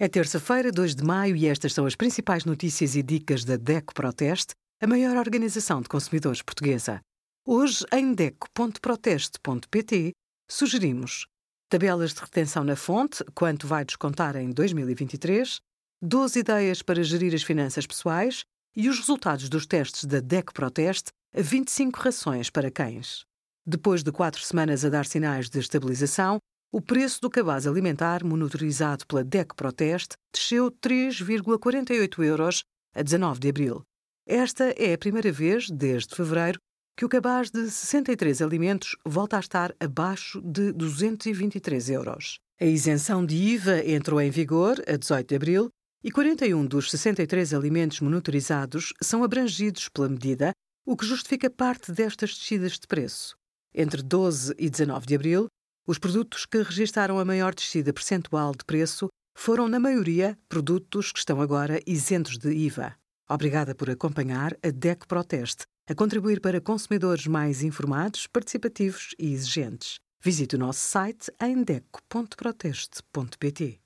É terça-feira, 2 de maio, e estas são as principais notícias e dicas da DECO Proteste, a maior organização de consumidores portuguesa. Hoje, em DECO.proteste.pt, sugerimos tabelas de retenção na fonte, quanto vai descontar em 2023, 12 ideias para gerir as finanças pessoais e os resultados dos testes da DECO Proteste a 25 rações para cães. Depois de quatro semanas a dar sinais de estabilização, o preço do cabaz alimentar monitorizado pela DEC Proteste desceu 3,48 euros a 19 de abril. Esta é a primeira vez, desde fevereiro, que o cabaz de 63 alimentos volta a estar abaixo de 223 euros. A isenção de IVA entrou em vigor a 18 de abril e 41 dos 63 alimentos monitorizados são abrangidos pela medida, o que justifica parte destas descidas de preço. Entre 12 e 19 de abril, os produtos que registaram a maior descida percentual de preço foram, na maioria, produtos que estão agora isentos de IVA. Obrigada por acompanhar a DEC Proteste, a contribuir para consumidores mais informados, participativos e exigentes. Visite o nosso site em deco.proteste.pt.